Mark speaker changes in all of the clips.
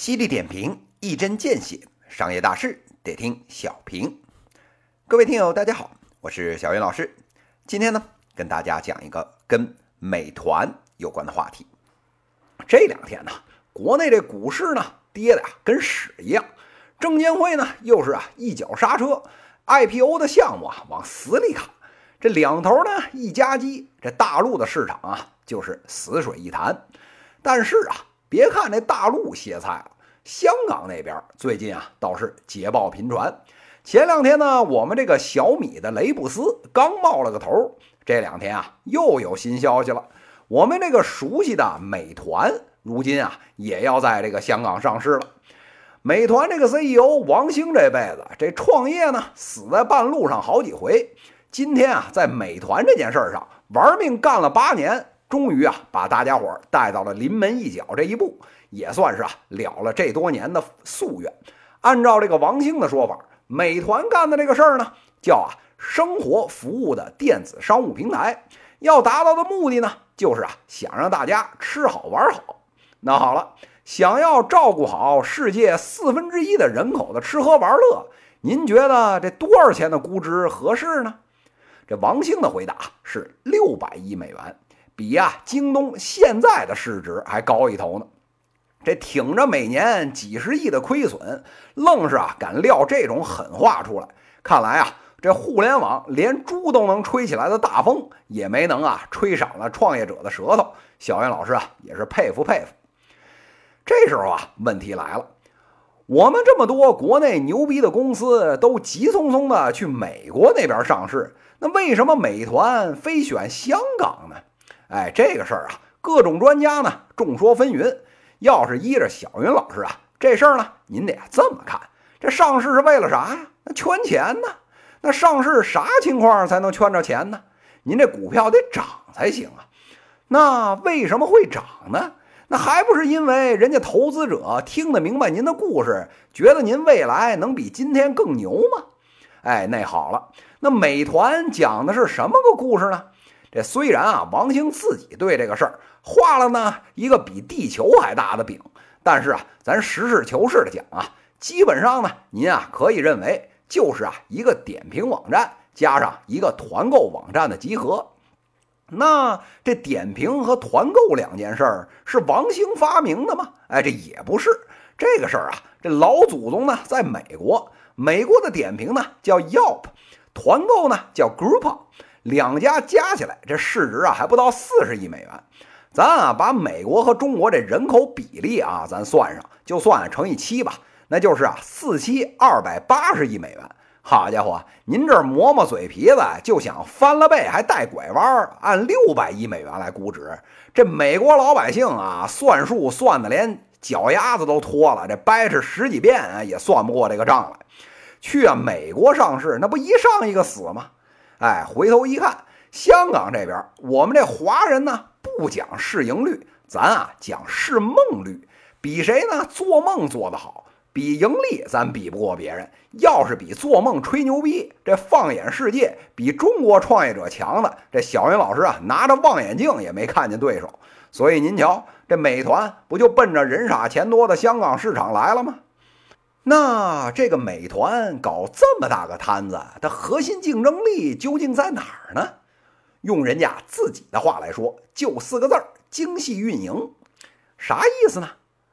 Speaker 1: 犀利点评，一针见血，商业大事得听小平。各位听友，大家好，我是小云老师。今天呢，跟大家讲一个跟美团有关的话题。这两天呢，国内这股市呢跌的呀跟屎一样，证监会呢又是啊一脚刹车，IPO 的项目啊往死里卡。这两头呢一夹击，这大陆的市场啊就是死水一潭。但是啊。别看这大陆歇菜了，香港那边最近啊倒是捷报频传。前两天呢，我们这个小米的雷布斯刚冒了个头，这两天啊又有新消息了。我们这个熟悉的美团，如今啊也要在这个香港上市了。美团这个 CEO 王兴这辈子这创业呢，死在半路上好几回。今天啊，在美团这件事上玩命干了八年。终于啊，把大家伙带到了临门一脚这一步，也算是啊了了这多年的夙愿。按照这个王兴的说法，美团干的这个事儿呢，叫啊生活服务的电子商务平台。要达到的目的呢，就是啊想让大家吃好玩好。那好了，想要照顾好世界四分之一的人口的吃喝玩乐，您觉得这多少钱的估值合适呢？这王兴的回答是六百亿美元。比呀，京东现在的市值还高一头呢。这挺着每年几十亿的亏损，愣是啊敢撂这种狠话出来。看来啊，这互联网连猪都能吹起来的大风，也没能啊吹赏了创业者的舌头。小袁老师啊，也是佩服佩服。这时候啊，问题来了，我们这么多国内牛逼的公司都急匆匆的去美国那边上市，那为什么美团非选香港呢？哎，这个事儿啊，各种专家呢众说纷纭。要是依着小云老师啊，这事儿呢，您得这么看：这上市是为了啥呀？那圈钱呢？那上市啥情况才能圈着钱呢？您这股票得涨才行啊。那为什么会涨呢？那还不是因为人家投资者听得明白您的故事，觉得您未来能比今天更牛吗？哎，那好了，那美团讲的是什么个故事呢？这虽然啊，王兴自己对这个事儿画了呢一个比地球还大的饼，但是啊，咱实事求是的讲啊，基本上呢，您啊可以认为就是啊一个点评网站加上一个团购网站的集合。那这点评和团购两件事儿是王兴发明的吗？哎，这也不是。这个事儿啊，这老祖宗呢在美国，美国的点评呢叫 Yelp，团购呢叫 Group。两家加起来，这市值啊还不到四十亿美元。咱啊把美国和中国这人口比例啊，咱算上，就算乘以七吧，那就是啊四七二百八十亿美元。好家伙，您这磨磨嘴皮子就想翻了倍还带拐弯，按六百亿美元来估值，这美国老百姓啊算数算的连脚丫子都脱了，这掰扯十几遍啊也算不过这个账来。去啊美国上市，那不一上一个死吗？哎，回头一看，香港这边，我们这华人呢不讲市盈率，咱啊讲市梦率，比谁呢？做梦做得好，比盈利咱比不过别人。要是比做梦吹牛逼，这放眼世界，比中国创业者强的，这小云老师啊拿着望远镜也没看见对手。所以您瞧，这美团不就奔着人傻钱多的香港市场来了吗？那这个美团搞这么大个摊子，它核心竞争力究竟在哪儿呢？用人家自己的话来说，就四个字儿：精细运营。啥意思呢？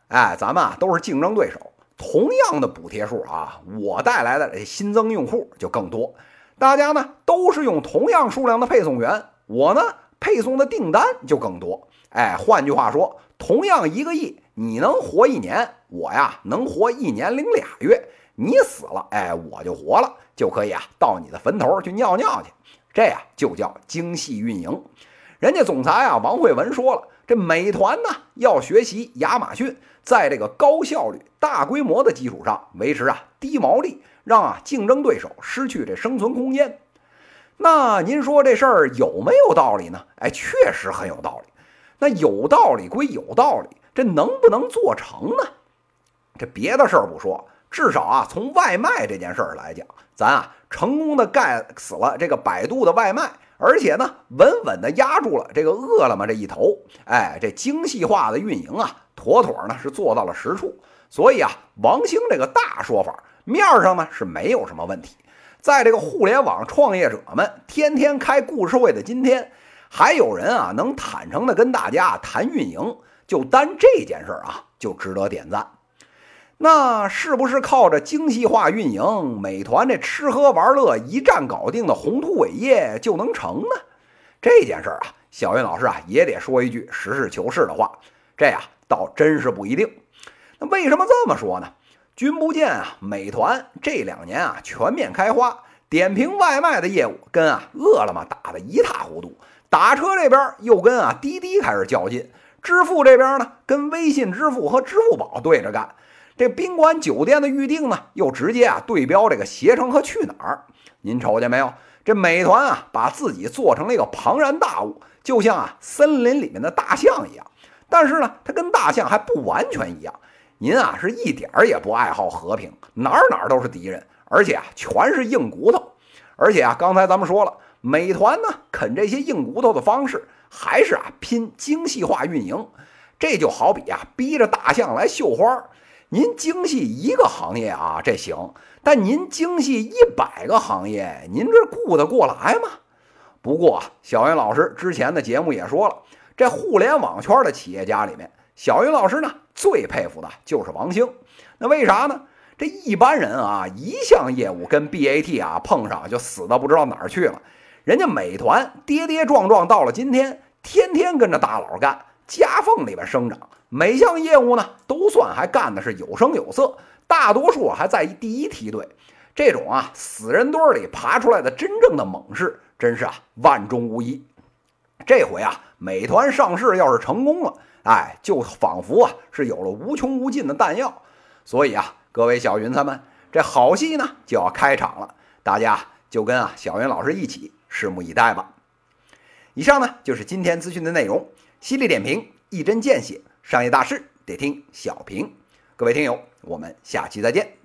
Speaker 1: 哎，咱们啊都是竞争对手，同样的补贴数啊，我带来的新增用户就更多。大家呢都是用同样数量的配送员，我呢配送的订单就更多。哎，换句话说，同样一个亿。你能活一年，我呀能活一年零俩月。你死了，哎，我就活了，就可以啊到你的坟头去尿尿去。这呀就叫精细运营。人家总裁啊王慧文说了，这美团呢要学习亚马逊，在这个高效率、大规模的基础上维持啊低毛利，让啊竞争对手失去这生存空间。那您说这事儿有没有道理呢？哎，确实很有道理。那有道理归有道理。这能不能做成呢？这别的事儿不说，至少啊，从外卖这件事儿来讲，咱啊成功的盖死了这个百度的外卖，而且呢稳稳的压住了这个饿了么这一头。哎，这精细化的运营啊，妥妥呢是做到了实处。所以啊，王兴这个大说法面上呢是没有什么问题。在这个互联网创业者们天天开故事会的今天，还有人啊能坦诚的跟大家谈运营，就单这件事儿啊就值得点赞。那是不是靠着精细化运营，美团这吃喝玩乐一站搞定的宏图伟业就能成呢？这件事儿啊，小云老师啊也得说一句实事求是的话，这呀倒真是不一定。那为什么这么说呢？君不见啊，美团这两年啊全面开花，点评外卖的业务跟啊饿了么打得一塌糊涂，打车这边又跟啊滴滴开始较劲，支付这边呢跟微信支付和支付宝对着干。这宾馆酒店的预订呢，又直接啊对标这个携程和去哪儿。您瞅见没有？这美团啊，把自己做成了一个庞然大物，就像啊森林里面的大象一样。但是呢，它跟大象还不完全一样。您啊是一点儿也不爱好和平，哪儿哪儿都是敌人，而且啊全是硬骨头。而且啊，刚才咱们说了，美团呢啃这些硬骨头的方式，还是啊拼精细化运营。这就好比啊逼着大象来绣花。您精细一个行业啊，这行；但您精细一百个行业，您这顾得过来吗？不过啊，小云老师之前的节目也说了，这互联网圈的企业家里面，小云老师呢最佩服的就是王兴。那为啥呢？这一般人啊，一项业务跟 BAT 啊碰上就死的不知道哪儿去了。人家美团跌跌撞撞到了今天，天天跟着大佬干，夹缝里边生长。每项业务呢，都算还干的是有声有色，大多数还在第一梯队。这种啊，死人堆里爬出来的真正的猛士，真是啊，万中无一。这回啊，美团上市要是成功了，哎，就仿佛啊是有了无穷无尽的弹药。所以啊，各位小云彩们，这好戏呢就要开场了，大家就跟啊小云老师一起拭目以待吧。以上呢就是今天资讯的内容，犀利点评，一针见血。商业大事得听小平，各位听友，我们下期再见。